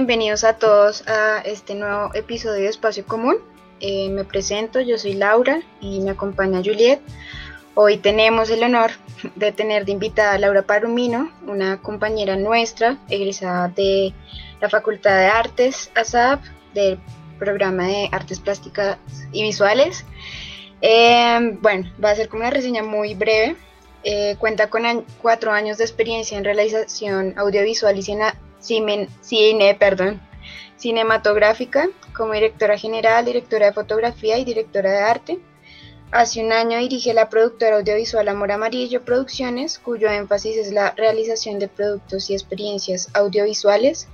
bienvenidos a todos a este nuevo episodio de Espacio Común. Eh, me presento, yo soy Laura y me acompaña Juliet. Hoy tenemos el honor de tener de invitada a Laura Parumino, una compañera nuestra, egresada de la Facultad de Artes ASAP, del programa de Artes Plásticas y Visuales. Eh, bueno, va a ser como una reseña muy breve. Eh, cuenta con cuatro años de experiencia en realización audiovisual y cine, cine perdón, cinematográfica como directora general, directora de fotografía y directora de arte. Hace un año dirige la productora audiovisual Amor Amarillo Producciones, cuyo énfasis es la realización de productos y experiencias audiovisuales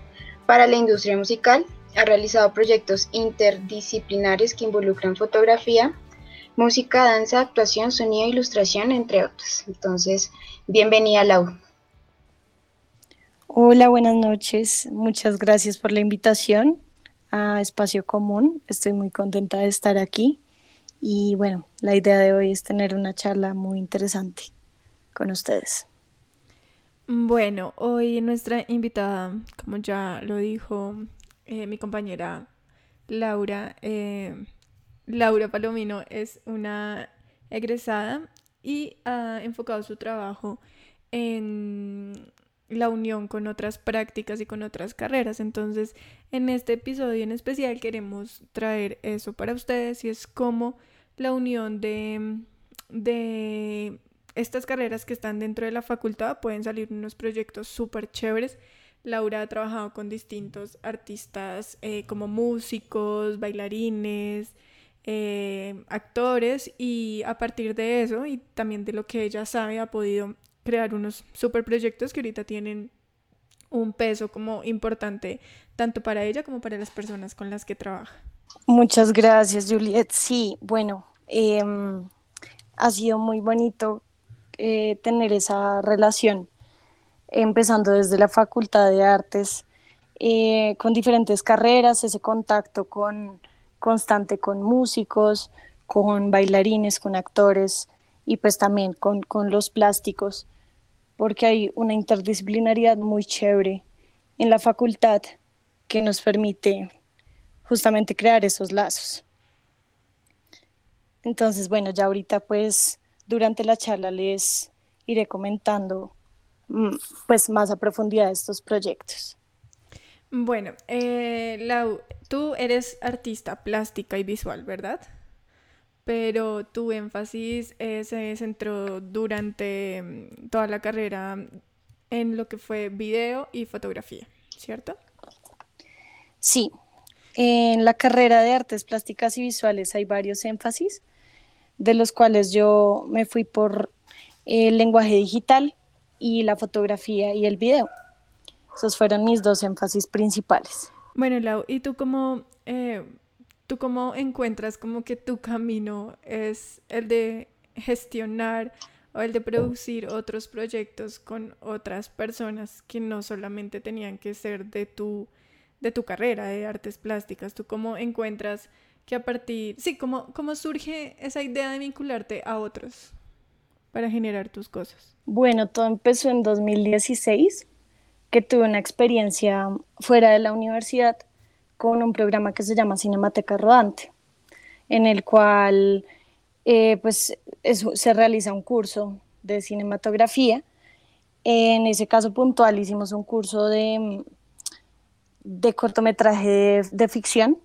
para la industria musical. Ha realizado proyectos interdisciplinares que involucran fotografía, música, danza, actuación, sonido, ilustración, entre otros. Entonces, bienvenida Lau. Hola, buenas noches. Muchas gracias por la invitación a Espacio Común. Estoy muy contenta de estar aquí. Y bueno, la idea de hoy es tener una charla muy interesante con ustedes. Bueno, hoy nuestra invitada, como ya lo dijo eh, mi compañera Laura, eh, Laura Palomino es una egresada y ha enfocado su trabajo en la unión con otras prácticas y con otras carreras. Entonces, en este episodio en especial queremos traer eso para ustedes y es como la unión de, de estas carreras que están dentro de la facultad pueden salir unos proyectos súper chéveres. Laura ha trabajado con distintos artistas eh, como músicos, bailarines, eh, actores y a partir de eso y también de lo que ella sabe ha podido crear unos super proyectos que ahorita tienen un peso como importante tanto para ella como para las personas con las que trabaja. Muchas gracias, Juliet. Sí, bueno, em, ha sido muy bonito eh, tener esa relación, empezando desde la Facultad de Artes, eh, con diferentes carreras, ese contacto con, constante con músicos, con bailarines, con actores y pues también con, con los plásticos porque hay una interdisciplinariedad muy chévere en la facultad que nos permite justamente crear esos lazos. Entonces, bueno, ya ahorita pues durante la charla les iré comentando mm, pues más a profundidad estos proyectos. Bueno, eh, Lau, tú eres artista plástica y visual, ¿verdad? Pero tu énfasis eh, se centró durante mm, toda la carrera en lo que fue video y fotografía, ¿cierto? Sí, en la carrera de artes plásticas y visuales hay varios énfasis, de los cuales yo me fui por el lenguaje digital y la fotografía y el video. Esos fueron mis dos énfasis principales. Bueno, Lau, ¿y tú cómo eh, ¿Tú cómo encuentras como que tu camino es el de gestionar o el de producir otros proyectos con otras personas que no solamente tenían que ser de tu, de tu carrera de artes plásticas? ¿Tú cómo encuentras que a partir, sí, cómo, cómo surge esa idea de vincularte a otros para generar tus cosas? Bueno, todo empezó en 2016, que tuve una experiencia fuera de la universidad con un programa que se llama Cinemateca Rodante, en el cual eh, pues, se realiza un curso de cinematografía. En ese caso puntual hicimos un curso de, de cortometraje de, ficción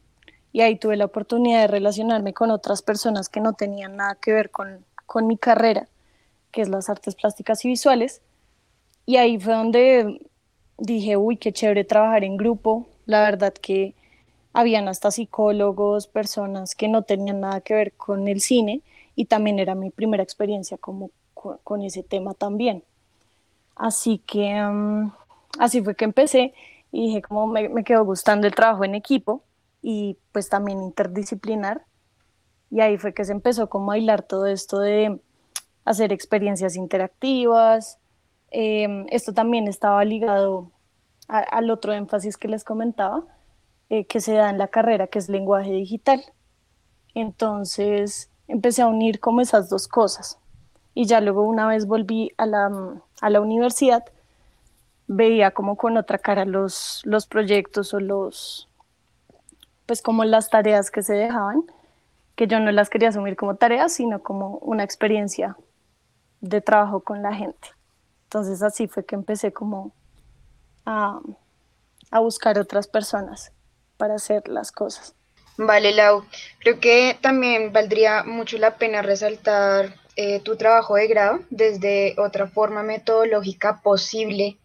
y ahí tuve la oportunidad de relacionarme con otras personas que no tenían nada que ver con, con mi carrera, que es las artes plásticas y visuales. Y ahí fue donde dije, uy, qué chévere trabajar en grupo. La verdad que habían hasta psicólogos, personas que no tenían nada que ver con el cine y también era mi primera experiencia como con, ese tema también. Así que mm, así fue que empecé y dije como me, me quedó gustando el trabajo en equipo y pues también interdisciplinar y ahí fue que se empezó como a bailar todo esto de hacer experiencias interactivas. Em, esto también estaba ligado al otro énfasis que les comentaba, eh, que se da en la carrera, que es lenguaje digital. Entonces empecé a unir como esas dos cosas. Y ya luego una vez volví a la, a la universidad, veía como con otra cara los, los proyectos o los, pues como las tareas que se dejaban, que yo no las quería asumir como tareas, sino como una experiencia de trabajo con la gente. Entonces así fue que empecé como a, a buscar otras personas para hacer las cosas. Vale, Lau. Creo que también valdría mucho la pena resaltar eh, tu trabajo de grado desde otra forma metodológica posible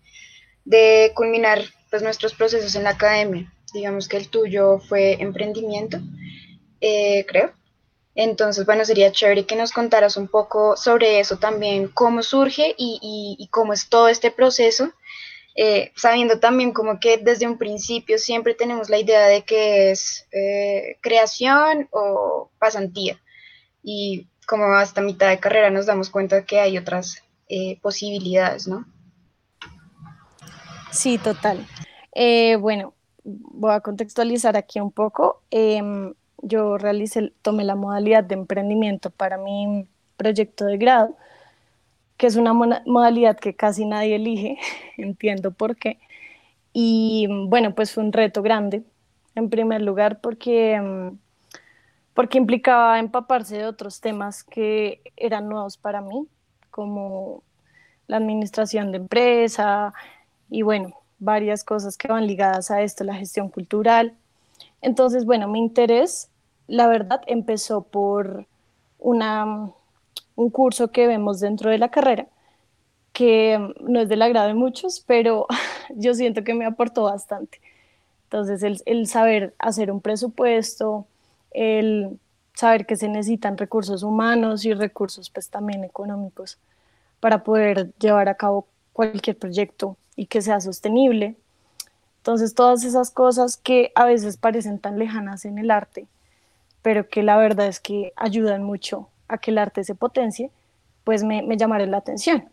de culminar pues, nuestros procesos en la academia. Digamos que el tuyo fue emprendimiento, eh, creo. Entonces, bueno, sería chévere que nos contaras un poco sobre eso también, cómo surge y, y cómo es todo este proceso eh, sabiendo también como que desde un principio siempre tenemos la idea de que es eh, creación o pasantía y como hasta mitad de carrera nos damos cuenta que hay otras eh, posibilidades, ¿no? Sí, total. bueno, voy a contextualizar aquí un poco. Em, yo realicé, tomé la modalidad de emprendimiento para mi proyecto de grado que es una modalidad que casi nadie elige, entiendo por qué. Y bueno, pues fue un reto grande, en primer lugar, porque, mm, porque implicaba empaparse de otros temas que eran nuevos para mí, como la administración de empresa y bueno, varias cosas que van ligadas a esto, la gestión cultural. Entonces, bueno, mi interés, la verdad, empezó por una un curso que vemos dentro de la carrera, que no es del agrado de muchos, pero yo siento que me aportó bastante. Entonces, el, el saber hacer un presupuesto, el saber que se necesitan recursos humanos y recursos pues también económicos para poder llevar a cabo cualquier proyecto y que sea sostenible. Entonces, todas esas cosas que a veces parecen tan lejanas en el arte, pero que la verdad es que ayudan mucho a que el arte se potencie, pues me, me llamaron la atención.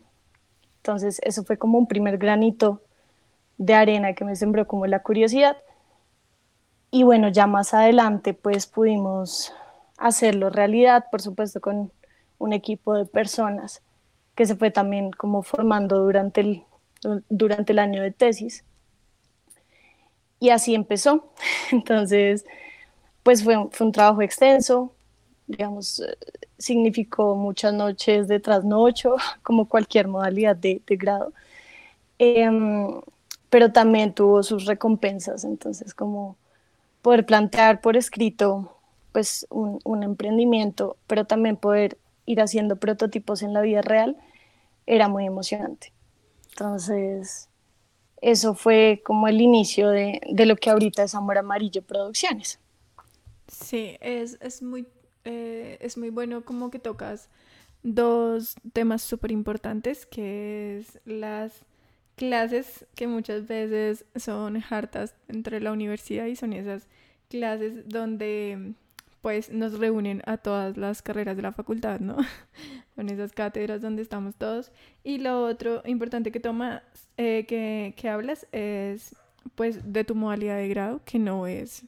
Entonces, eso fue como un primer granito de arena que me sembró como la curiosidad. Y bueno, ya más adelante, pues pudimos hacerlo realidad, por supuesto, con un equipo de personas que se fue también como formando durante el, durante el año de tesis. Y así empezó. Entonces, pues fue, fue un trabajo extenso, digamos, significó muchas noches de trasnocho, como cualquier modalidad de, grado. Em, pero también tuvo sus recompensas, entonces como poder plantear por escrito pues un, un, emprendimiento, pero también poder ir haciendo prototipos en la vida real, era muy emocionante. Entonces, eso fue como el inicio de, de lo que ahorita es Amor Amarillo Producciones. Sí, es, es muy eh, es muy bueno como que tocas dos temas súper importantes, que es las clases que muchas veces son hartas entre la universidad y son esas clases donde pues nos reúnen a todas las carreras de la facultad, ¿no? Con esas cátedras donde estamos todos. Y lo otro importante que toma, eh, que, que hablas es pues de tu modalidad de grado, que no es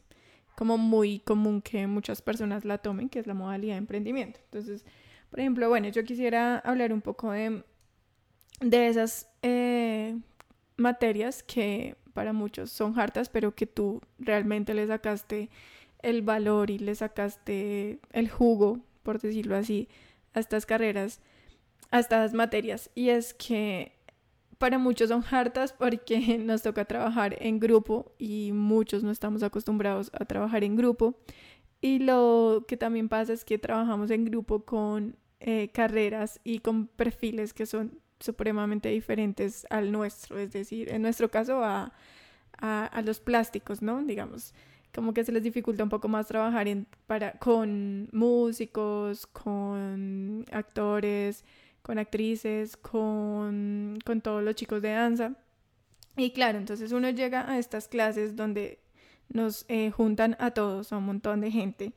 como muy común que muchas personas la tomen, que es la modalidad de emprendimiento. Entonces, por ejemplo, bueno, yo quisiera hablar un poco de, de esas eh, materias que para muchos son hartas, pero que tú realmente le sacaste el valor y le sacaste el jugo, por decirlo así, a estas carreras, a estas materias. Y es que para muchos son hartas porque nos toca trabajar en grupo y muchos no estamos acostumbrados a trabajar en grupo. Y lo que también pasa es que trabajamos en grupo con eh, carreras y con perfiles que son supremamente diferentes al nuestro, es decir, en nuestro caso a, a, los plásticos, ¿no? Digamos, como que se les dificulta un poco más trabajar en, para, con músicos, con actores, con actrices, con, con todos los chicos de danza. Y claro, entonces uno llega a estas clases donde nos eh, juntan a todos, a un montón de gente,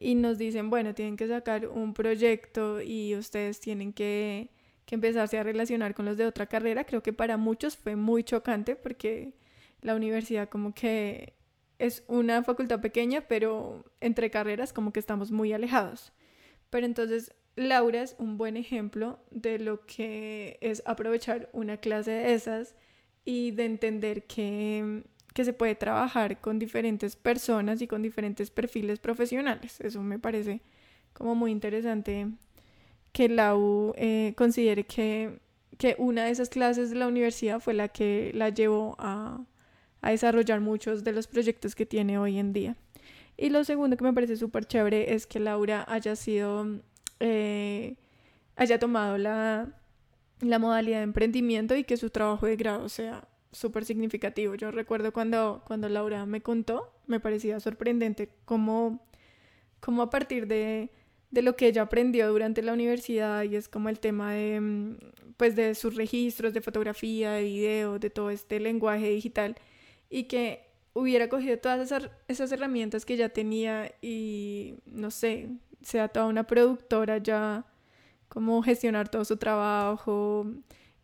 y nos dicen, bueno, tienen que sacar un proyecto y ustedes tienen que, que empezarse a relacionar con los de otra carrera. Creo que para muchos fue muy chocante porque la universidad como que es una facultad pequeña, pero entre carreras como que estamos muy alejados. Pero entonces Laura es un buen ejemplo de lo que es aprovechar una clase de esas y de entender que, que se puede trabajar con diferentes personas y con diferentes perfiles profesionales. Eso me parece como muy interesante que la U eh, considere que, que, una de esas clases de la universidad fue la que la llevó a, a desarrollar muchos de los proyectos que tiene hoy en día. Y lo segundo que me parece súper chévere es que Laura haya sido, eh, haya tomado la, la modalidad de emprendimiento y que su trabajo de grado sea súper significativo. Yo recuerdo cuando, cuando Laura me contó, me parecía sorprendente cómo, cómo a partir de, de lo que ella aprendió durante la universidad y es como el tema de, mm, pues de sus registros de fotografía, de video, de todo este lenguaje digital y que hubiera cogido todas esas, esas herramientas que ya tenía y no sé, sea toda una productora ya, como gestionar todo su trabajo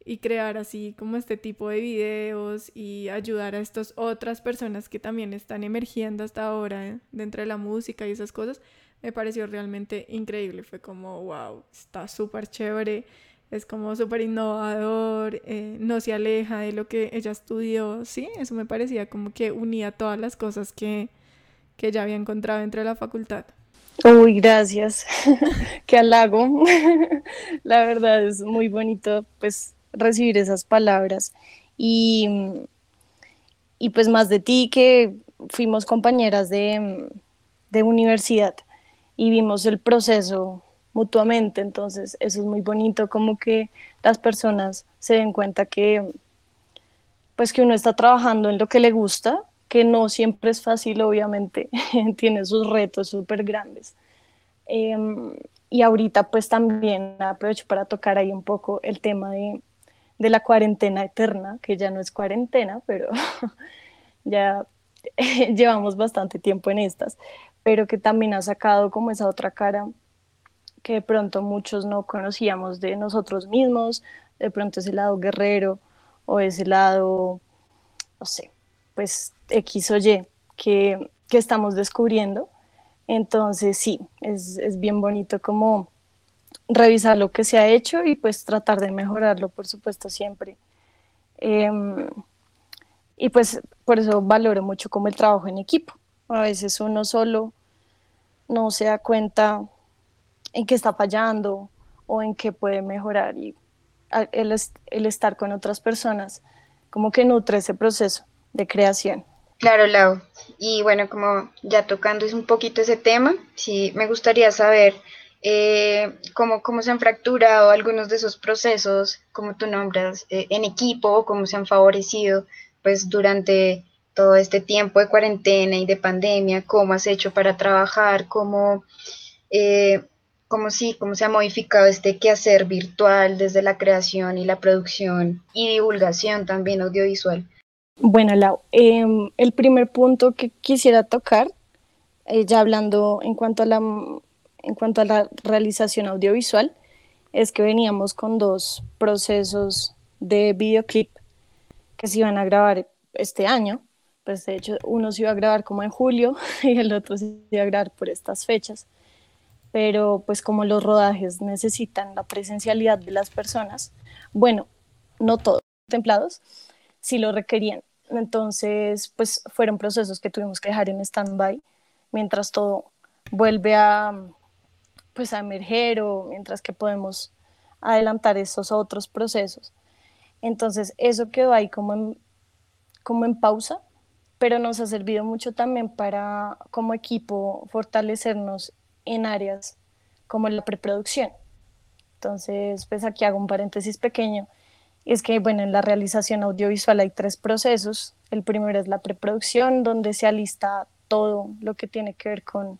y crear así como este tipo de videos y ayudar a estas otras personas que también están emergiendo hasta ahora dentro de la música y esas cosas, me pareció realmente increíble. Fue como, wow, está súper chévere, es como súper innovador, eh, no se aleja de lo que ella estudió. Sí, eso me parecía como que unía todas las cosas que, que ella había encontrado dentro de la facultad. Uy, gracias. Qué halago. la verdad es muy bonito pues recibir esas palabras. Y, y pues más de ti que fuimos compañeras de, de universidad y vimos el proceso mutuamente, entonces eso es muy bonito, como que las personas se den cuenta que pues que uno está trabajando en lo que le gusta, que no siempre es fácil, obviamente, tiene sus retos súper grandes. Em, y ahorita pues también aprovecho para tocar ahí un poco el tema de, de la cuarentena eterna, que ya no es cuarentena, pero ya llevamos bastante tiempo en estas pero que también ha sacado como esa otra cara que de pronto muchos no conocíamos de nosotros mismos, de pronto ese lado guerrero o ese lado, no sé, pues X o Y que, que estamos descubriendo. Entonces sí, es, es, bien bonito como revisar lo que se ha hecho y pues tratar de mejorarlo, por supuesto, siempre. Em, y pues por eso valoro mucho como el trabajo en equipo, a veces uno solo no se da cuenta en qué está fallando o en qué puede mejorar y el, el estar con otras personas como que nutre ese proceso de creación. Claro, Lau. Y bueno, como ya tocando un poquito ese tema, sí me gustaría saber eh, cómo, cómo, se han fracturado algunos de esos procesos, como tú nombras, eh, en equipo, cómo se han favorecido pues durante todo este tiempo de cuarentena y de pandemia, cómo has hecho para trabajar, cómo, eh, cómo sí, cómo se ha modificado este quehacer virtual desde la creación y la producción y divulgación también audiovisual. Bueno, Lau, em, el primer punto que quisiera tocar, eh, ya hablando en cuanto, a la, en cuanto a la realización audiovisual, es que veníamos con dos procesos de videoclip que se iban a grabar este año pues de hecho uno se iba a grabar como en julio y el otro se iba a grabar por estas fechas. Pero pues como los rodajes necesitan la presencialidad de las personas, bueno, no todos templados, sí lo requerían. Entonces, pues fueron procesos que tuvimos que dejar en stand-by mientras todo vuelve a, pues a emerger o mientras que podemos adelantar esos otros procesos. Entonces, eso quedó ahí como como en pausa pero nos ha servido mucho también para como equipo fortalecernos en áreas como la preproducción. Entonces, pues aquí hago un paréntesis pequeño. Es que, bueno, en la realización audiovisual hay tres procesos. El primero es la preproducción, donde se alista todo lo que tiene que ver con,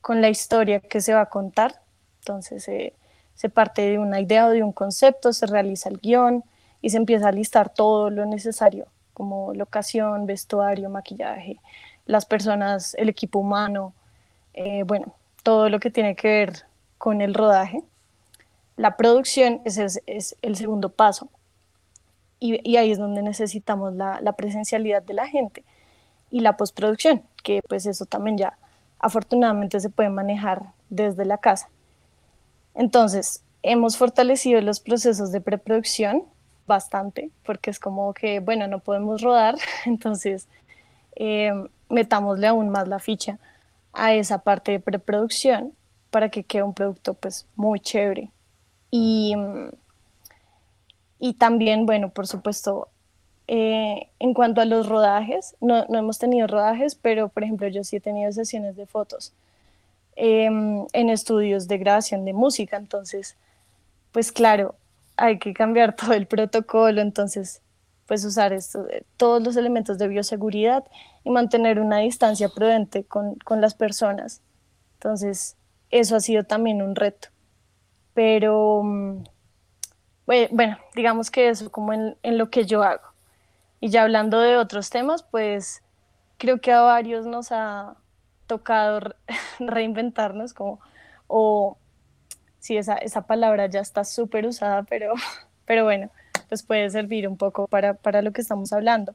con la historia que se va a contar. Entonces, se parte de una idea o de un concepto, se realiza el guion y se empieza a listar todo lo necesario como locación, vestuario, maquillaje, las personas, el equipo humano, eh, bueno, todo lo que tiene que ver con el rodaje. La producción es, el segundo paso y, ahí es donde necesitamos la, la presencialidad de la gente y la postproducción, que pues eso también ya afortunadamente se puede manejar desde la casa. Entonces, hemos fortalecido los procesos de preproducción bastante, porque es como que, bueno, no podemos rodar, entonces eh, metámosle aún más la ficha a esa parte de preproducción para que quede un producto pues muy chévere. Y, y también, bueno, por supuesto, eh, en cuanto a los rodajes, no, no, hemos tenido rodajes, pero por ejemplo yo sí he tenido sesiones de fotos em, en estudios de grabación de música, entonces, pues claro, hay que cambiar todo el protocolo, entonces, pues usar esto, todos los elementos de bioseguridad y mantener una distancia prudente con, con las personas. Entonces, eso ha sido también un reto. Pero, mm, bueno, digamos que eso como en, lo que yo hago. Y ya hablando de otros temas, pues creo que a varios nos ha tocado reinventarnos, como, o sí, esa, esa palabra ya está súper usada, pero, pero bueno, pues puede servir un poco para, para lo que estamos hablando.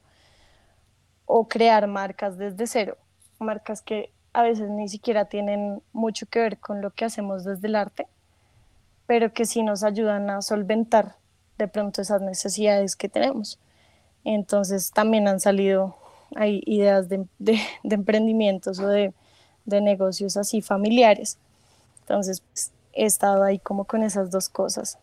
O crear marcas desde cero, marcas que a veces ni siquiera tienen mucho que ver con lo que hacemos desde el arte, pero que sí nos ayudan a solventar de pronto esas necesidades que tenemos. Entonces también han salido hay ideas de, emprendimientos o de, negocios así familiares. Entonces pues, he estado ahí como con esas dos cosas.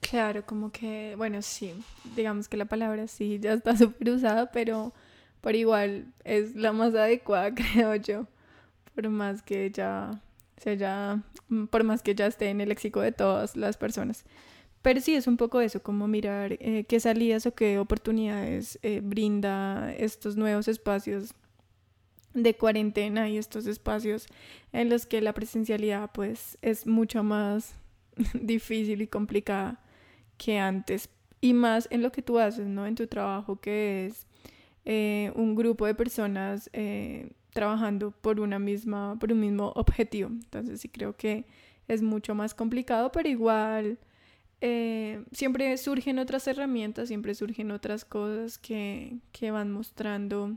Claro, como que, bueno, sí, digamos que la palabra sí ya está súper usada, pero por igual es la más adecuada, creo yo, por más que ya se ya, por más que ya esté en el léxico de todas las personas. Pero sí es un poco eso, como mirar eh, qué salidas o qué oportunidades eh, brinda estos nuevos espacios de cuarentena y estos espacios en los que la presencialidad pues es mucho más difícil y complicada que antes y más en lo que tú haces, ¿no? En tu trabajo que es eh, un grupo de personas trabajando por una misma, por un mismo objetivo. Entonces sí creo que es mucho más complicado, pero igual eh, siempre surgen otras herramientas, siempre surgen otras cosas que, que, van mostrando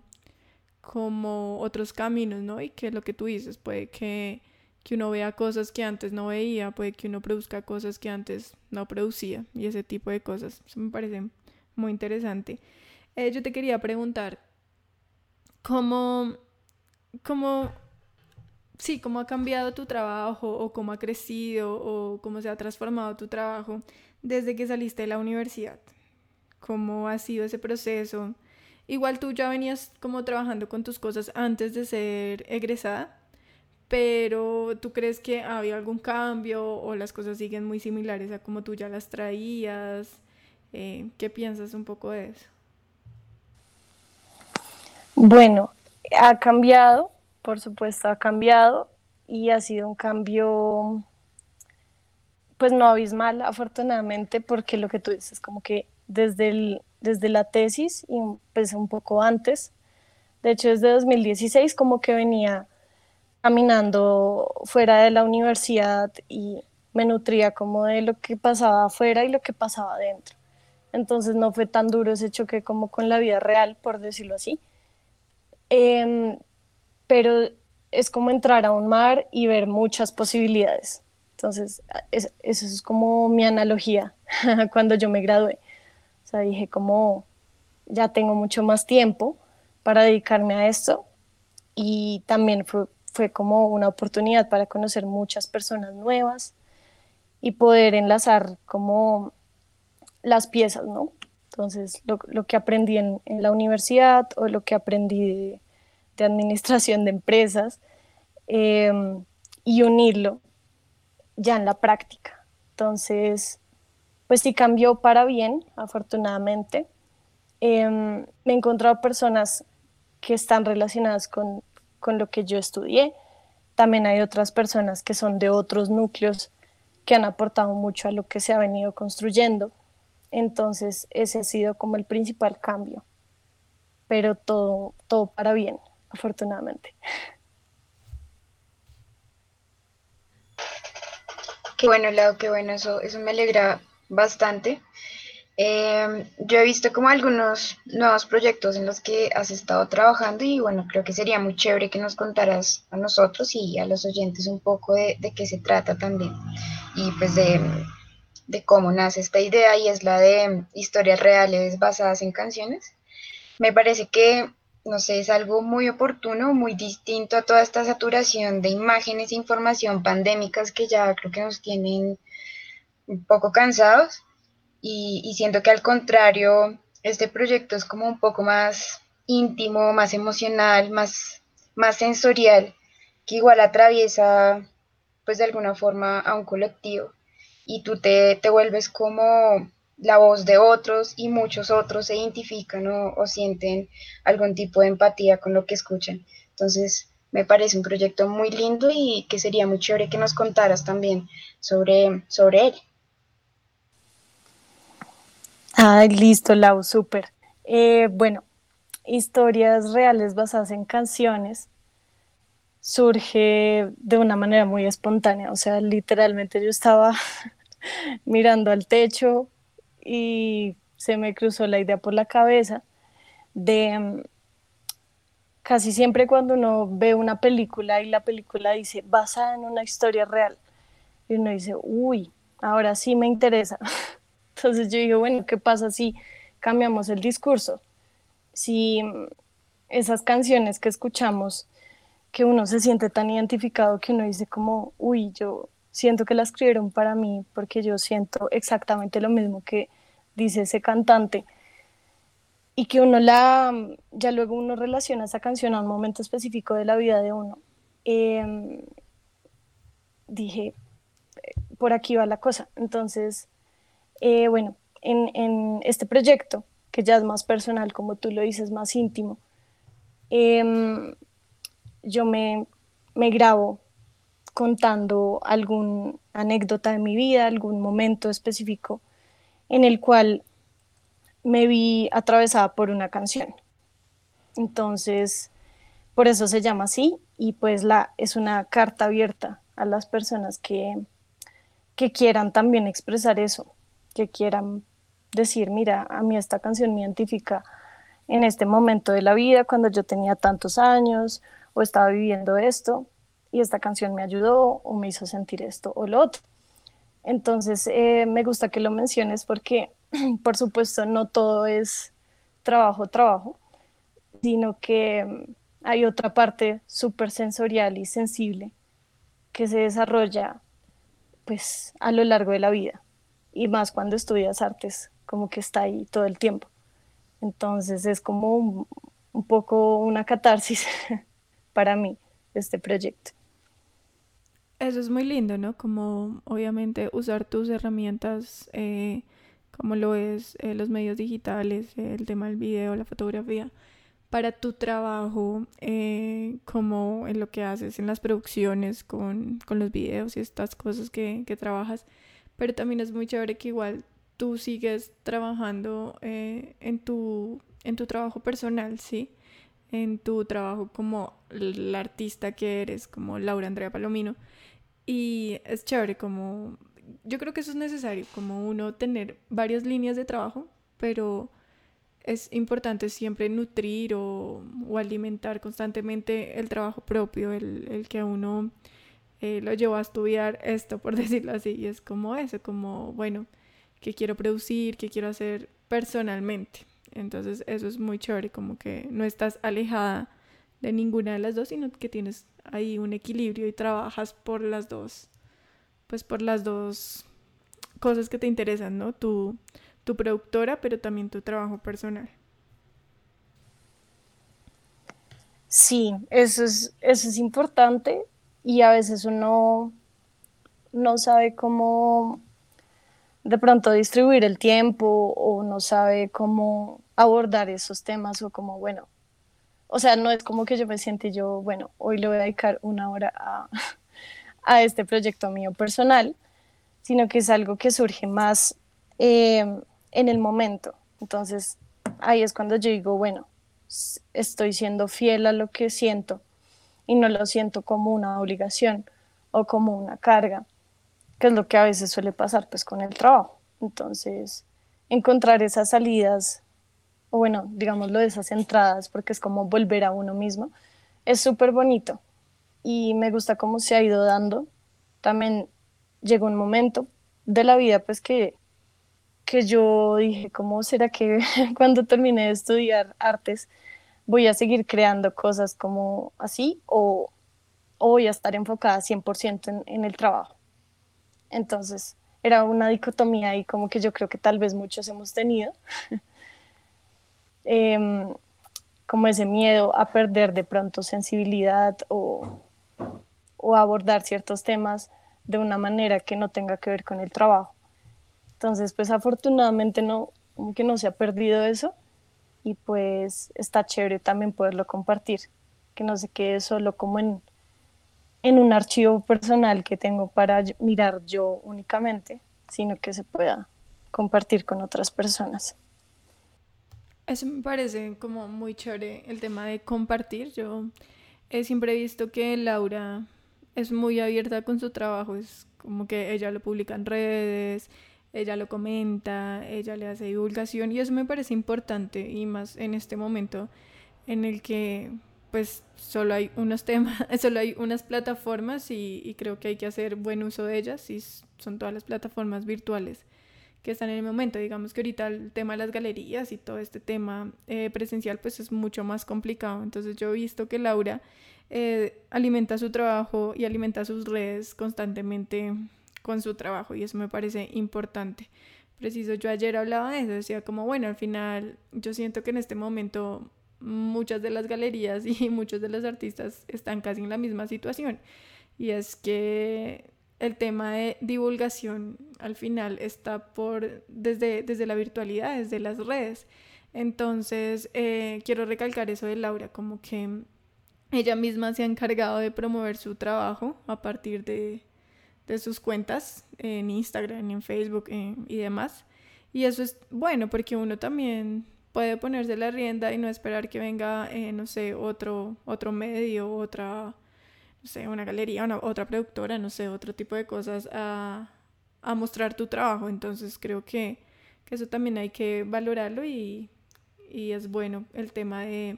como otros caminos, ¿no? Y que lo que tú dices, puede que, que, uno vea cosas que antes no veía, puede que uno produzca cosas que antes no producía y ese tipo de cosas. Eso me parece muy interesante. Eh, yo te quería preguntar, ¿cómo, cómo sí, cómo ha cambiado tu trabajo o cómo ha crecido o cómo se ha transformado tu trabajo desde que saliste de la universidad. ¿Cómo ha sido ese proceso? Igual tú ya venías como trabajando con tus cosas antes de ser egresada, pero ¿tú crees que había algún cambio o las cosas siguen muy similares a como tú ya las traías? Eh, ¿Qué piensas un poco de eso? Bueno, ha cambiado, por supuesto, ha cambiado y ha sido un cambio, pues no abismal, afortunadamente, porque lo que tú dices, como que desde, el, desde la tesis y pues un poco antes, de hecho desde 2016 como que venía caminando fuera de la universidad y me nutría como de lo que pasaba afuera y lo que pasaba adentro. Entonces no fue tan duro ese choque como con la vida real, por decirlo así. Em, pero es como entrar a un mar y ver muchas posibilidades. Entonces, eso es como mi analogía cuando yo me gradué. O sea, dije como ya tengo mucho más tiempo para dedicarme a esto y también fue, fue como una oportunidad para conocer muchas personas nuevas y poder enlazar como las piezas, ¿no? Entonces, lo, que aprendí en, la universidad o lo que aprendí de, de administración de empresas em, y unirlo ya en la práctica. Entonces, pues sí cambió para bien, afortunadamente. Em, me he encontrado personas que están relacionadas con, con lo que yo estudié. También hay otras personas que son de otros núcleos que han aportado mucho a lo que se ha venido construyendo. Entonces, ese ha sido como el principal cambio, pero todo, todo para bien afortunadamente. Qué bueno, Lau, qué bueno, eso, eso me alegra bastante. Em, yo he visto como algunos nuevos proyectos en los que has estado trabajando y bueno, creo que sería muy chévere que nos contaras a nosotros y a los oyentes un poco de, de qué se trata también y pues de de cómo nace esta idea y es la de historias reales basadas en canciones. Me parece que, no sé, es algo muy oportuno, muy distinto a toda esta saturación de imágenes e información pandémicas que ya creo que nos tienen un poco cansados y, y siento que al contrario, este proyecto es como un poco más íntimo, más emocional, más, más sensorial, que igual atraviesa pues de alguna forma a un colectivo y tú te, te vuelves como la voz de otros y muchos otros se identifican o, sienten algún tipo de empatía con lo que escuchan. Entonces, me parece un proyecto muy lindo y que sería muy chévere que nos contaras también sobre, sobre él. Ay, listo, Lau, súper. Eh, bueno, historias reales basadas en canciones surge de una manera muy espontánea, o sea, literalmente yo estaba mirando al techo y se me cruzó la idea por la cabeza de mm, casi siempre cuando uno ve una película y la película dice basada en una historia real y uno dice, uy, ahora sí me interesa. Entonces yo dije, bueno, ¿qué pasa si cambiamos el discurso? Si mm, esas canciones que escuchamos que uno se siente tan identificado que uno dice como, uy, yo siento que la escribieron para mí porque yo siento exactamente lo mismo que dice ese cantante y que uno la, ya luego uno relaciona esa canción a un momento específico de la vida de uno. Em, dije, por aquí va la cosa. Entonces, eh, bueno, en, en, este proyecto, que ya es más personal, como tú lo dices, más íntimo, eh, yo me, me grabo contando alguna anécdota de mi vida, algún momento específico en el cual me vi atravesada por una canción. Entonces, por eso se llama así y pues la, es una carta abierta a las personas que, que quieran también expresar eso, que quieran decir, mira, a mí esta canción me identifica en este momento de la vida, cuando yo tenía tantos años, o estaba viviendo esto y esta canción me ayudó o me hizo sentir esto o lo otro. Entonces, eh, me gusta que lo menciones porque, por supuesto, no todo es trabajo, trabajo, sino que mm, hay otra parte súper sensorial y sensible que se desarrolla pues a lo largo de la vida y más cuando estudias artes, como que está ahí todo el tiempo. Entonces es como un, un poco una catarsis para mí este proyecto. Eso es muy lindo, ¿no? Como obviamente usar tus herramientas, eh, como lo es eh, los medios digitales, el tema del video, la fotografía, para tu trabajo, eh, como en lo que haces en las producciones con, con los videos y estas cosas que, que, trabajas. Pero también es muy chévere que igual tú sigues trabajando en, tu, en tu trabajo personal, ¿sí? en tu trabajo como la artista que eres, como Laura Andrea Palomino. Y es chévere, como yo creo que eso es necesario, como uno tener varias líneas de trabajo, pero es importante siempre nutrir o, o alimentar constantemente el trabajo propio, el, el que a uno eh, lo llevó a estudiar esto, por decirlo así, y es como eso, como, bueno, qué quiero producir, qué quiero hacer personalmente. Entonces eso es muy chévere, como que no estás alejada de ninguna de las dos, sino que tienes ahí un equilibrio y trabajas por las dos, pues por las dos cosas que te interesan, ¿no? Tu, tu productora, pero también tu trabajo personal. Sí, eso es, eso es importante y a veces uno no sabe cómo de pronto distribuir el tiempo o no sabe cómo abordar esos temas o como, bueno, o sea, no es como que yo me siente yo, bueno, hoy le voy a dedicar una hora a, a este proyecto mío personal, sino que es algo que surge más eh, en el momento. Entonces, ahí es cuando yo digo, bueno, estoy siendo fiel a lo que siento y no lo siento como una obligación o como una carga, que es lo que a veces suele pasar pues con el trabajo. Entonces, encontrar esas salidas, o bueno, digámoslo de esas entradas, porque es como volver a uno mismo, es súper bonito y me gusta cómo se ha ido dando. También llegó un momento de la vida, pues que, que yo dije, ¿cómo será que cuando termine de estudiar artes voy a seguir creando cosas como así o, voy a estar enfocada 100% en, en el trabajo? Entonces, era una dicotomía ahí como que yo creo que tal vez muchos hemos tenido. Em, como ese miedo a perder de pronto sensibilidad o, o abordar ciertos temas de una manera que no tenga que ver con el trabajo. Entonces, pues afortunadamente no, que no se ha perdido eso y pues está chévere también poderlo compartir, que no se quede solo como en, en un archivo personal que tengo para mirar yo únicamente, sino que se pueda compartir con otras personas. Eso me parece como muy chévere el tema de compartir. Yo he siempre visto que Laura es muy abierta con su trabajo, es como que ella lo publica en redes, ella lo comenta, ella le hace divulgación y eso me parece importante y más en este momento en el que pues solo hay unos temas, solo hay unas plataformas y, creo que hay que hacer buen uso de ellas y son todas las plataformas virtuales que están en el momento. Digamos que ahorita el tema de las galerías y todo este tema eh, presencial pues es mucho más complicado. Entonces yo he visto que Laura eh, alimenta su trabajo y alimenta sus redes constantemente con su trabajo y eso me parece importante. Preciso, yo ayer hablaba de eso, decía como, bueno, al final yo siento que en este momento muchas de las galerías y muchos de los artistas están casi en la misma situación y es que el tema de divulgación al final está por desde, desde la virtualidad, desde las redes. Entonces, eh, quiero recalcar eso de Laura, como que ella misma se ha encargado de promover su trabajo a partir de, sus cuentas en Instagram, en Facebook eh, y demás. Y eso es bueno porque uno también puede ponerse la rienda y no esperar que venga, eh, no sé, otro, otro medio, otra, no sé, una galería, una, otra productora, no sé, otro tipo de cosas a, mostrar tu trabajo. Entonces creo que, que, eso también hay que valorarlo y, y es bueno el tema de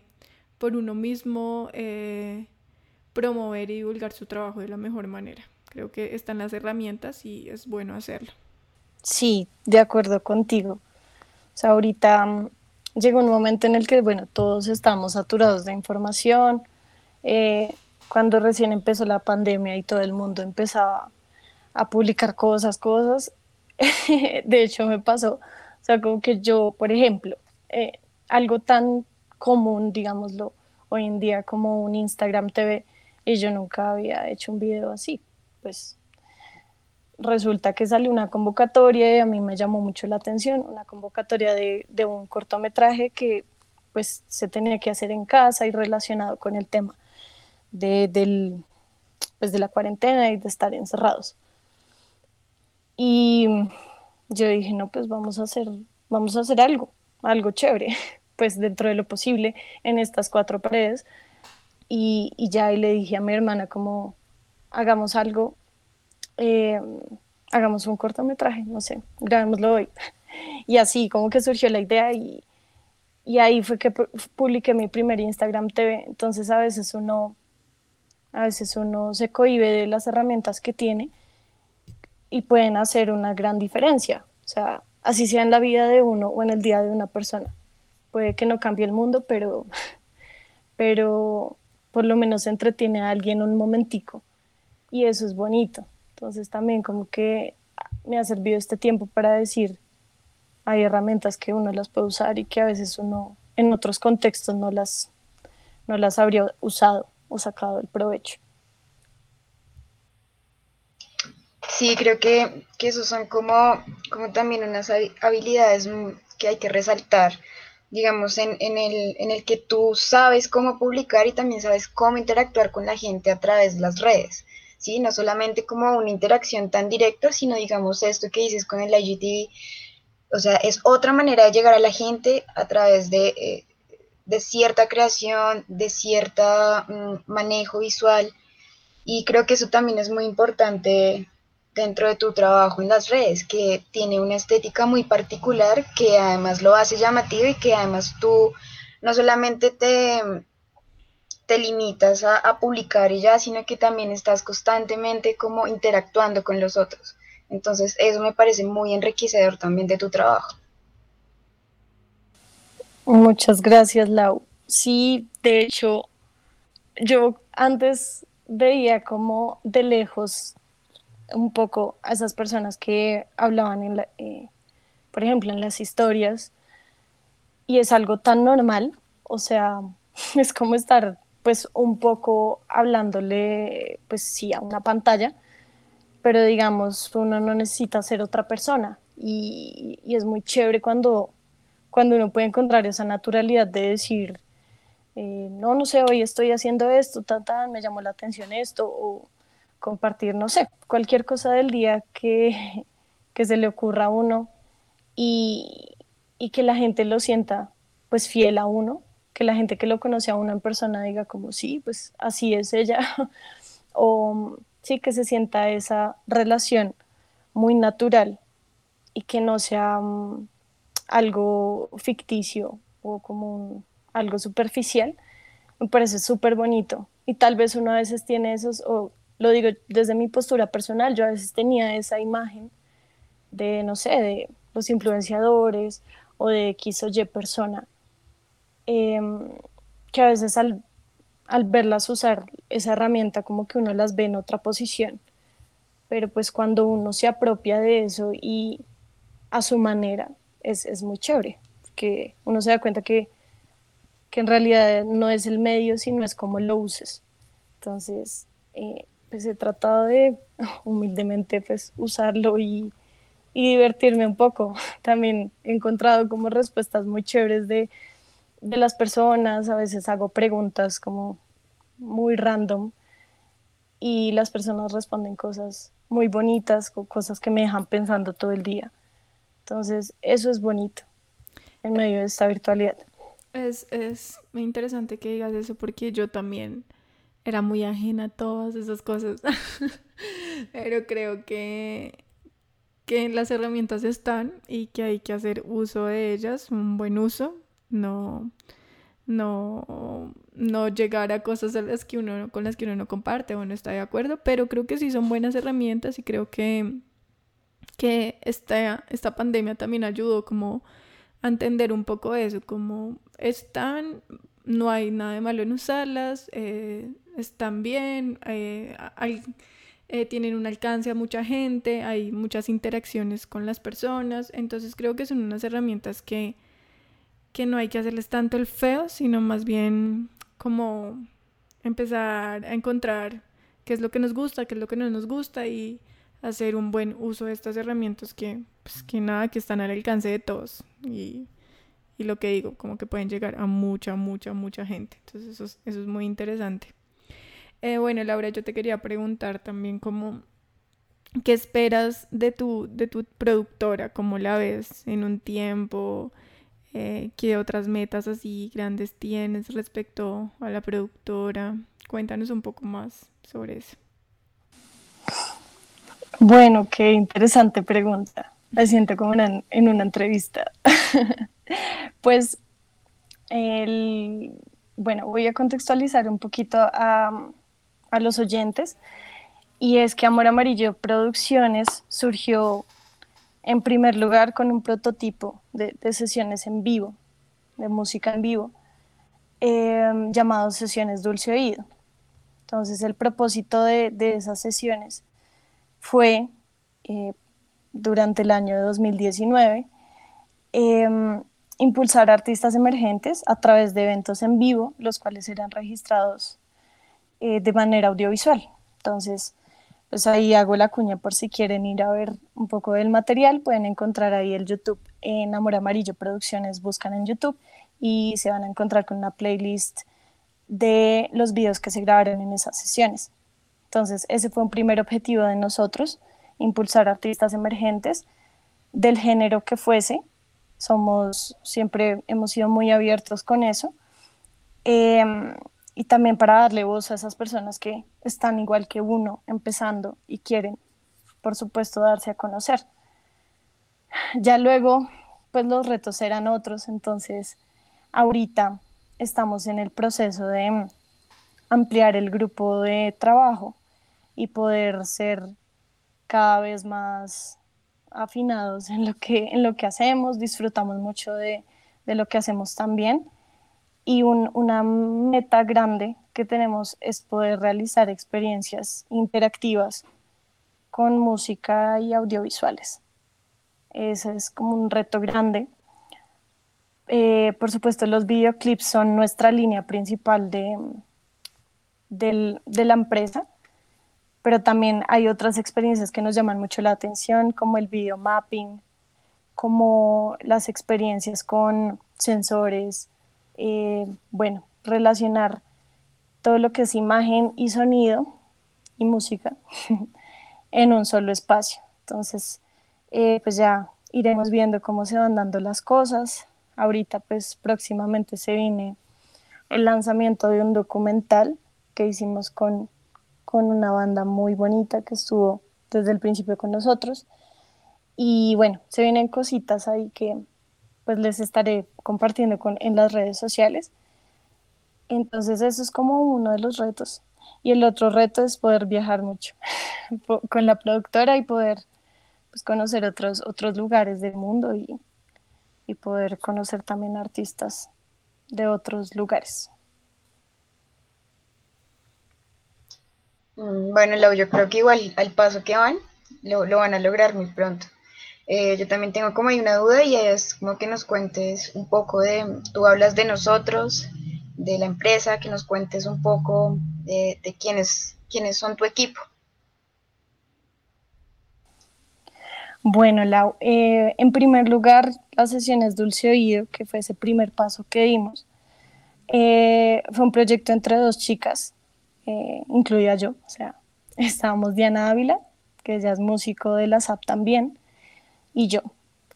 por uno mismo eh, promover y divulgar su trabajo de la mejor manera. Creo que están las herramientas y es bueno hacerlo. Sí, de acuerdo contigo. O sea, ahorita mm, llegó un momento en el que, bueno, todos estamos saturados de información. Eh, cuando recién empezó la pandemia y todo el mundo empezaba a publicar cosas, cosas, de hecho me pasó, o sea, como que yo, por ejemplo, eh, algo tan común, digámoslo, hoy en día como un Instagram TV y yo nunca había hecho un video así. Pues resulta que salió una convocatoria y a mí me llamó mucho la atención, una convocatoria de, de un cortometraje que pues se tenía que hacer en casa y relacionado con el tema de, del, pues, de la cuarentena y de estar encerrados. Y yo dije, no, pues vamos a hacer, vamos a hacer algo, algo chévere. pues dentro de lo posible en estas cuatro paredes. Y, y ya y le dije a mi hermana como hagamos algo, eh, hagamos un cortometraje, no sé, grabémoslo hoy. Y así como que surgió la idea y, y ahí fue que publiqué mi primer Instagram TV. Entonces a veces uno, a veces uno se cohibe de las herramientas que tiene y pueden hacer una gran diferencia. O sea, así sea en la vida de uno o en el día de una persona puede que no cambie el mundo, pero, pero por lo menos entretiene a alguien un momentico y eso es bonito. Entonces también como que me ha servido este tiempo para decir, hay herramientas que uno las puede usar y que a veces uno en otros contextos no las, no las habría usado o sacado el provecho. Sí, creo que, que esos son como, como también unas habilidades que hay que resaltar digamos, en, el, en el que tú sabes cómo publicar y también sabes cómo interactuar con la gente a través de las redes, ¿sí? No solamente como una interacción tan directa, sino, digamos, esto que dices con el IGTV, o sea, es otra manera de llegar a la gente a través de, eh, de cierta creación, de cierto mm, manejo visual, y creo que eso también es muy importante dentro de tu trabajo en las redes, que tiene una estética muy particular, que además lo hace llamativo y que además tú no solamente te, te limitas a, publicar y ya, sino que también estás constantemente como interactuando con los otros. Entonces, eso me parece muy enriquecedor también de tu trabajo. Muchas gracias, Lau. Sí, de hecho, yo antes veía como de lejos un poco a esas personas que hablaban, en eh, por ejemplo, en las historias, y es algo tan normal, o sea, es como estar pues un poco hablándole, pues sí, a una pantalla, pero digamos, uno no necesita ser otra persona y, es muy chévere cuando, cuando uno puede encontrar esa naturalidad de decir, eh, no, no sé, hoy estoy haciendo esto, me llamó la atención esto, o compartir, no sé, cualquier cosa del día que, que se le ocurra a uno y, y que la gente lo sienta pues fiel a uno que la gente que lo conoce a uno en persona diga como sí, pues así es ella, o sí que se sienta esa relación muy natural y que no sea mm, algo ficticio o como algo superficial, me parece súper bonito. Y tal vez uno a veces tiene esos, o lo digo desde mi postura personal, yo a veces tenía esa imagen de, no sé, de los influenciadores o de X o Y persona Em, que a veces al, verlas usar esa herramienta como que uno las ve en otra posición, pero pues cuando uno se apropia de eso y a su manera es, muy chévere, que uno se da cuenta que, que, en realidad no es el medio, sino es como lo uses. Entonces, eh, pues he tratado de humildemente pues usarlo y, y divertirme un poco. También he encontrado como respuestas muy chéveres de de las personas, a veces hago preguntas como muy random y las personas responden cosas muy bonitas, cosas que me dejan pensando todo el día. Entonces, eso es bonito en medio de esta virtualidad. Es, es muy interesante que digas eso porque yo también era muy ajena a todas esas cosas. Pero creo que, que las herramientas están y que hay que hacer uso de ellas, un buen uso, no, no, no llegar a cosas que uno, con las que uno no comparte o no está de acuerdo, pero creo que sí son buenas herramientas y creo que, que esta, esta pandemia también ayudó como a entender un poco eso, como están, no hay nada de malo en usarlas, eh, están bien, eh, eh, tienen un alcance a mucha gente, hay muchas interacciones con las personas, entonces creo que son unas herramientas que que no hay que hacerles tanto el feo, sino más bien como empezar a encontrar qué es lo que nos gusta, qué es lo que no nos gusta y hacer un buen uso de estas herramientas que, pues, que nada, que están al alcance de todos. Y, y, lo que digo, como que pueden llegar a mucha, mucha, mucha gente. Entonces eso es, eso es muy interesante. Eh, bueno, Laura, yo te quería preguntar también cómo, ¿qué esperas de tu, de tu productora? ¿Cómo la ves en un tiempo? Eh, ¿Qué otras metas así grandes tienes respecto a la productora? Cuéntanos un poco más sobre eso. Bueno, qué interesante pregunta. Me siento como en una entrevista. pues, bueno, voy a contextualizar un poquito a, a los oyentes. Y es que Amor Amarillo Producciones surgió en primer lugar con un prototipo de, sesiones en vivo, de música en vivo, em, llamado Sesiones Dulce Oído. Entonces el propósito de, esas sesiones fue, eh, durante el año 2019, em, impulsar artistas emergentes a través de eventos en vivo, los cuales eran registrados eh, de manera audiovisual. Entonces, pues ahí hago la cuña por si quieren ir a ver un poco del material, pueden encontrar ahí el YouTube en Amor Amarillo Producciones, buscan en YouTube y se van a encontrar con una playlist de los videos que se grabaron en esas sesiones. Entonces, ese fue un primer objetivo de nosotros, impulsar artistas emergentes del género que fuese. Somos, siempre hemos sido muy abiertos con eso. Em, y también para darle voz a esas personas que están igual que uno empezando y quieren, por supuesto, darse a conocer. Ya luego, pues los retos eran otros, entonces ahorita estamos en el proceso de ampliar el grupo de trabajo y poder ser cada vez más afinados en lo que, en lo que hacemos, disfrutamos mucho de, de lo que hacemos también. Y una meta grande que tenemos es poder realizar experiencias interactivas con música y audiovisuales. Ese es como un reto grande. Eh, por supuesto, los videoclips son nuestra línea principal de, de la empresa, pero también hay otras experiencias que nos llaman mucho la atención, como el video mapping, como las experiencias con sensores, eh, bueno, relacionar todo lo que es imagen y sonido y música en un solo espacio. Entonces, eh, pues ya iremos viendo cómo se van dando las cosas. Ahorita, pues próximamente se viene el lanzamiento de un documental que hicimos con, con una banda muy bonita que estuvo desde el principio con nosotros. Y bueno, se vienen cositas ahí que pues les estaré compartiendo con, en las redes sociales. Entonces eso es como uno de los retos. Y el otro reto es poder viajar mucho con la productora y poder pues, conocer otros, otros lugares del mundo y, y poder conocer también artistas de otros lugares. Bueno, Lau, yo creo que igual al paso que van, lo, lo van a lograr muy pronto. Eh, yo también tengo como una duda y es como que nos cuentes un poco de, tú hablas de nosotros, de la empresa, que nos cuentes un poco de, quiénes, quiénes son tu equipo. Bueno, Lau, eh, en primer lugar, las sesiones Dulce Oído, que fue ese primer paso que dimos, eh, fue un proyecto entre dos chicas, incluida yo, o sea, estábamos Diana Ávila, que ella es músico de la SAP también, y yo.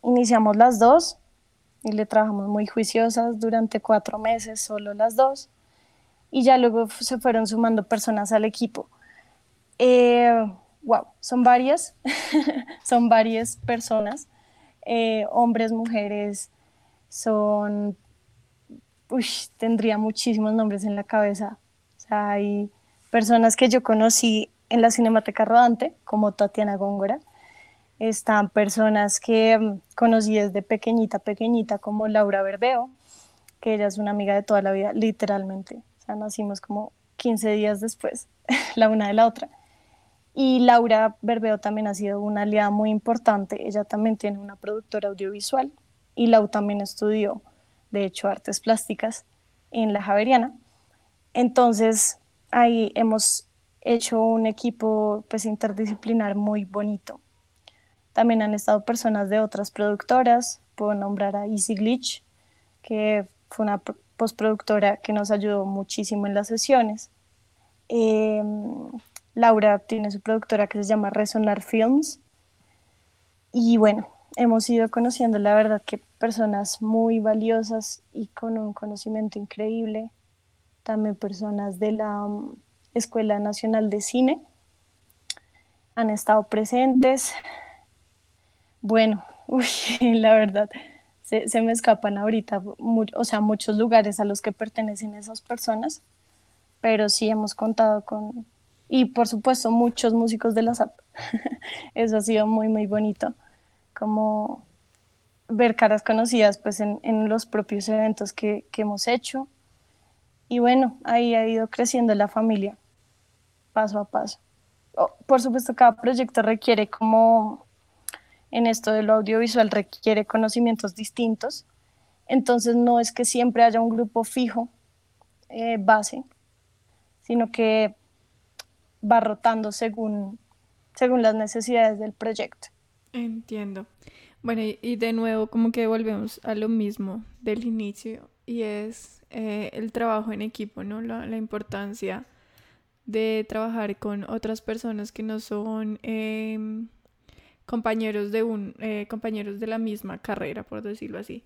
Iniciamos las dos y le trabajamos muy juiciosas durante cuatro meses, solo las dos, y ya luego se fueron sumando personas al equipo. Eh, wow, son varias, son varias personas, eh, hombres, mujeres, son, uy, tendría muchísimos nombres en la cabeza. O sea, hay personas que yo conocí en la Cinemateca Rodante, como Tatiana Góngora, están personas que mm, conocí desde pequeñita, pequeñita, como Laura Berbeo, que ella es una amiga de toda la vida, literalmente. O sea, nacimos como 15 días después, la una de la otra. Y Laura Berbeo también ha sido una aliada muy importante. Ella también tiene una productora audiovisual y Lau también estudió, de hecho, artes plásticas en la Javeriana. Entonces, ahí hemos hecho un equipo pues interdisciplinar muy bonito también han estado personas de otras productoras. Puedo nombrar a Easy Glitch, que fue una postproductora que nos ayudó muchísimo en las sesiones. Em, Laura tiene su productora que se llama Resonar Films. Y bueno, hemos ido conociendo la verdad que personas muy valiosas y con un conocimiento increíble. También personas de la um, Escuela Nacional de Cine han estado presentes. Bueno, uy, la verdad, se, me escapan ahorita, o sea, muchos lugares a los que pertenecen esas personas, pero sí hemos contado con, y por supuesto, muchos músicos de la SAP. Eso ha sido muy, muy bonito, como ver caras conocidas pues en, los propios eventos que, que hemos hecho. Y bueno, ahí ha ido creciendo la familia, paso a paso. por supuesto, cada proyecto requiere como en esto de lo audiovisual requiere conocimientos distintos. Entonces no es que siempre haya un grupo fijo eh, base, sino que va rotando según, según las necesidades del proyecto. Entiendo. Bueno, y, de nuevo como que volvemos a lo mismo del inicio y es eh, el trabajo en equipo, ¿no? La, importancia de trabajar con otras personas que no son... Em, compañeros de un eh, compañeros de la misma carrera, por decirlo así.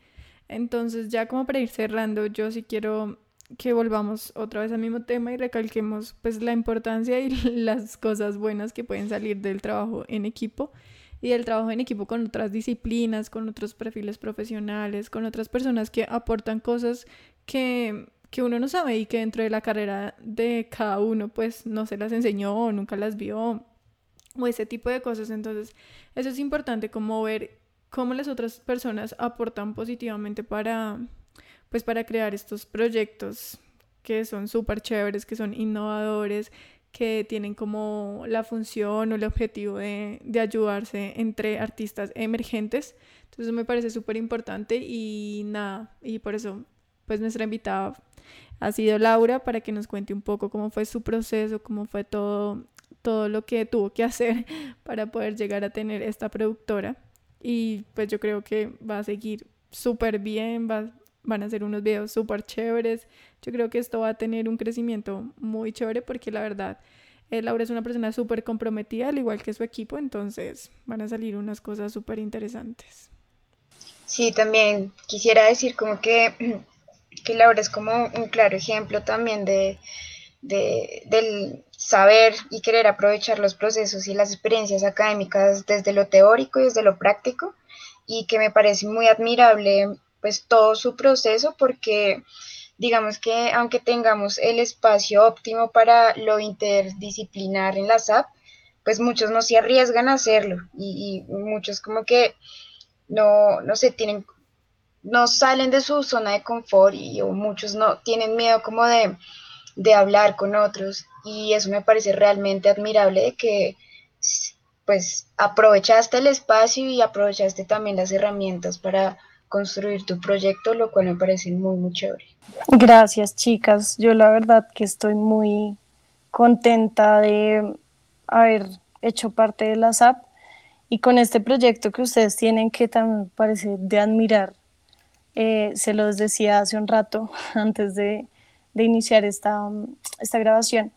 Entonces, ya como para ir cerrando, yo sí quiero que volvamos otra vez al mismo tema y recalquemos pues la importancia y las cosas buenas que pueden salir del trabajo en equipo y del trabajo en equipo con otras disciplinas, con otros perfiles profesionales, con otras personas que aportan cosas que, que uno no sabe y que dentro de la carrera de cada uno pues no se las enseñó nunca las vio o ese tipo de cosas. Entonces, eso es importante como ver cómo las otras personas aportan positivamente para, pues, para crear estos proyectos que son súper chéveres, que son innovadores, que tienen como la función o el objetivo de, de ayudarse entre artistas emergentes. Entonces me parece súper importante y nada, y por eso pues nuestra invitada ha sido Laura para que nos cuente un poco cómo fue su proceso, cómo fue todo, todo lo que tuvo que hacer para poder llegar a tener esta productora. Y pues yo creo que va a seguir súper bien, va, van a ser unos videos súper chéveres. Yo creo que esto va a tener un crecimiento muy chévere porque la verdad, eh, Laura es una persona súper comprometida, al igual que su equipo, entonces van a salir unas cosas súper interesantes. Sí, también quisiera decir como que, que Laura es como un claro ejemplo también de, de, del saber y querer aprovechar los procesos y las experiencias académicas desde lo teórico y desde lo práctico y que me parece muy admirable pues todo su proceso porque digamos que aunque tengamos el espacio óptimo para lo interdisciplinar en la SAP, pues muchos no se arriesgan a hacerlo y, muchos como que no, no se tienen, no salen de su zona de confort y muchos no tienen miedo como de, de hablar con otros y eso me parece realmente admirable que pues aprovechaste el espacio y aprovechaste también las herramientas para construir tu proyecto, lo cual me parece muy, muy chévere. Gracias, chicas. Yo la verdad que estoy muy contenta de haber hecho parte de la SAP y con este proyecto que ustedes tienen que también parece de admirar. Eh, se los decía hace un rato antes de, iniciar esta, esta grabación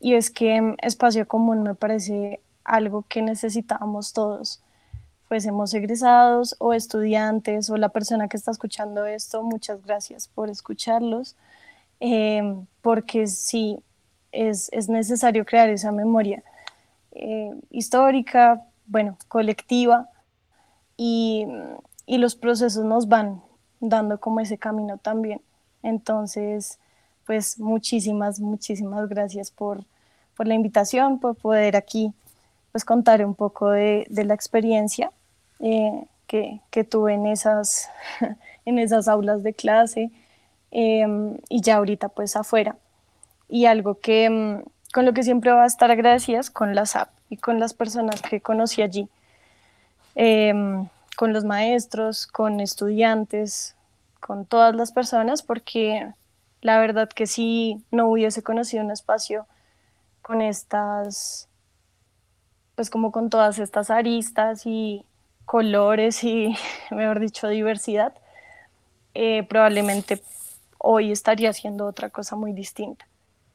y es que espacio común me parece algo que necesitábamos todos. Hemos egresados o estudiantes o la persona que está escuchando esto, muchas gracias por escucharlos, em, porque sí, es, es, necesario crear esa memoria eh, histórica, bueno, colectiva, y, y los procesos nos van dando como ese camino también. Entonces, pues muchísimas, muchísimas gracias por, por la invitación, por poder aquí pues contar un poco de, de la experiencia eh, que, que, tuve en esas, en esas aulas de clase em, y ya ahorita pues afuera. Y algo que em, con lo que siempre va a estar agradecidas con la SAP y con las personas que conocí allí, em, con los maestros, con estudiantes, con todas las personas, porque la verdad que si no hubiese conocido un espacio con estas, pues como con todas estas aristas y, colores y, mejor dicho, diversidad, eh, probablemente hoy estaría haciendo otra cosa muy distinta.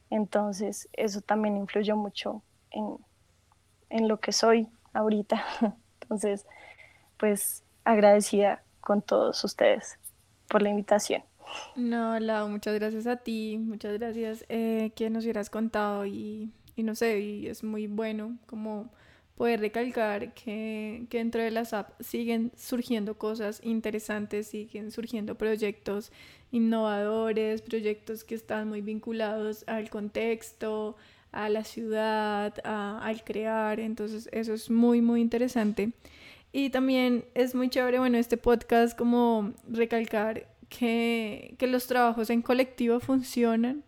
Entonces, eso también influyó mucho en, en lo que soy ahorita. Entonces, pues agradecida con todos ustedes por la invitación. No, Lau, muchas gracias a ti, muchas gracias eh, que nos hubieras contado y, y no sé, y es muy bueno como poder recalcar que, que dentro de las apps siguen surgiendo cosas interesantes, siguen surgiendo proyectos innovadores, proyectos que están muy vinculados al contexto, a la ciudad, al crear, entonces eso es muy, muy interesante. Y también es muy chévere, bueno, este podcast como recalcar que, que los trabajos en colectivo funcionan,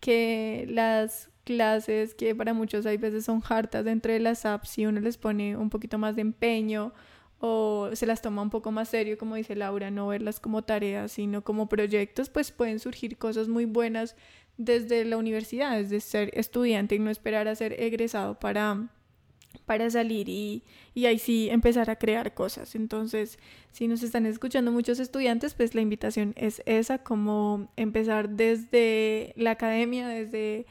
que las clases que para muchos hay veces son hartas dentro de las apps si uno les pone un poquito más de empeño o se las toma un poco más serio, como dice Laura, no verlas como tareas, sino como proyectos, pues pueden surgir cosas muy buenas desde la universidad, desde ser estudiante y no esperar a ser egresado para, para salir y, y ahí sí empezar a crear cosas. Entonces, si nos están escuchando muchos estudiantes, pues la invitación es esa, como empezar desde la academia, desde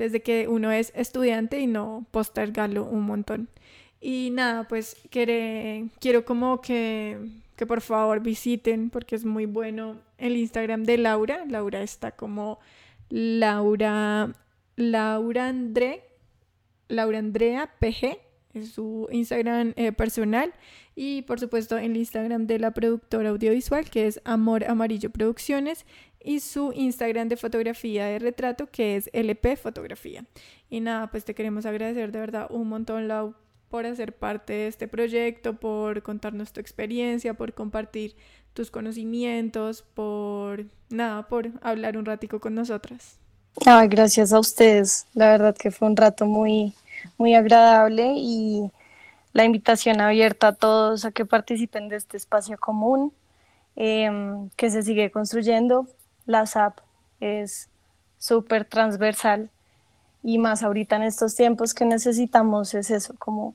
desde que uno es estudiante y no postergarlo un montón. Y nada, pues quiero como que, que por favor visiten porque es muy bueno el Instagram de Laura. Laura está como Laura, Laura André, Laura Andrea PG, es su Instagram eh, personal. Y por supuesto el Instagram de la productora audiovisual que es Amor Amarillo Producciones y su Instagram de fotografía de retrato que es LP Fotografía. Y nada, pues te queremos agradecer de verdad un montón, Lau, por hacer parte de este proyecto, por contarnos tu experiencia, por compartir tus conocimientos, por nada, por hablar un ratico con nosotras. Ay, gracias a ustedes. La verdad que fue un rato muy, muy agradable y la invitación abierta a todos a que participen de este espacio común em, que se sigue construyendo. La SAP es súper transversal y más ahorita en estos tiempos que necesitamos es eso, como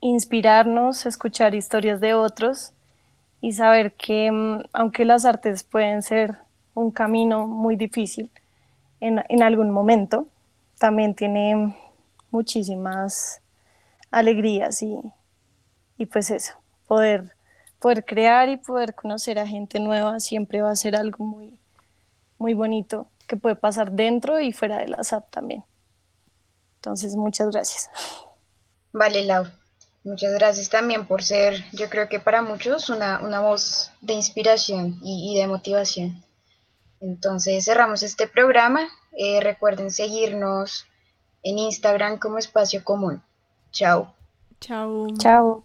inspirarnos, escuchar historias de otros y saber que em, aunque las artes pueden ser un camino muy difícil, en, algún momento. También tiene muchísimas alegrías y, y pues eso, poder, poder crear y poder conocer a gente nueva siempre va a ser algo muy, muy bonito que puede pasar dentro y fuera de la SAP también. Entonces, muchas gracias. Vale, Lau. Muchas gracias también por ser, yo creo que para muchos, una, una voz de inspiración y, y de motivación. Entonces cerramos este programa. Eh, recuerden seguirnos en Instagram como Espacio Común. Chao. Chao. Chao.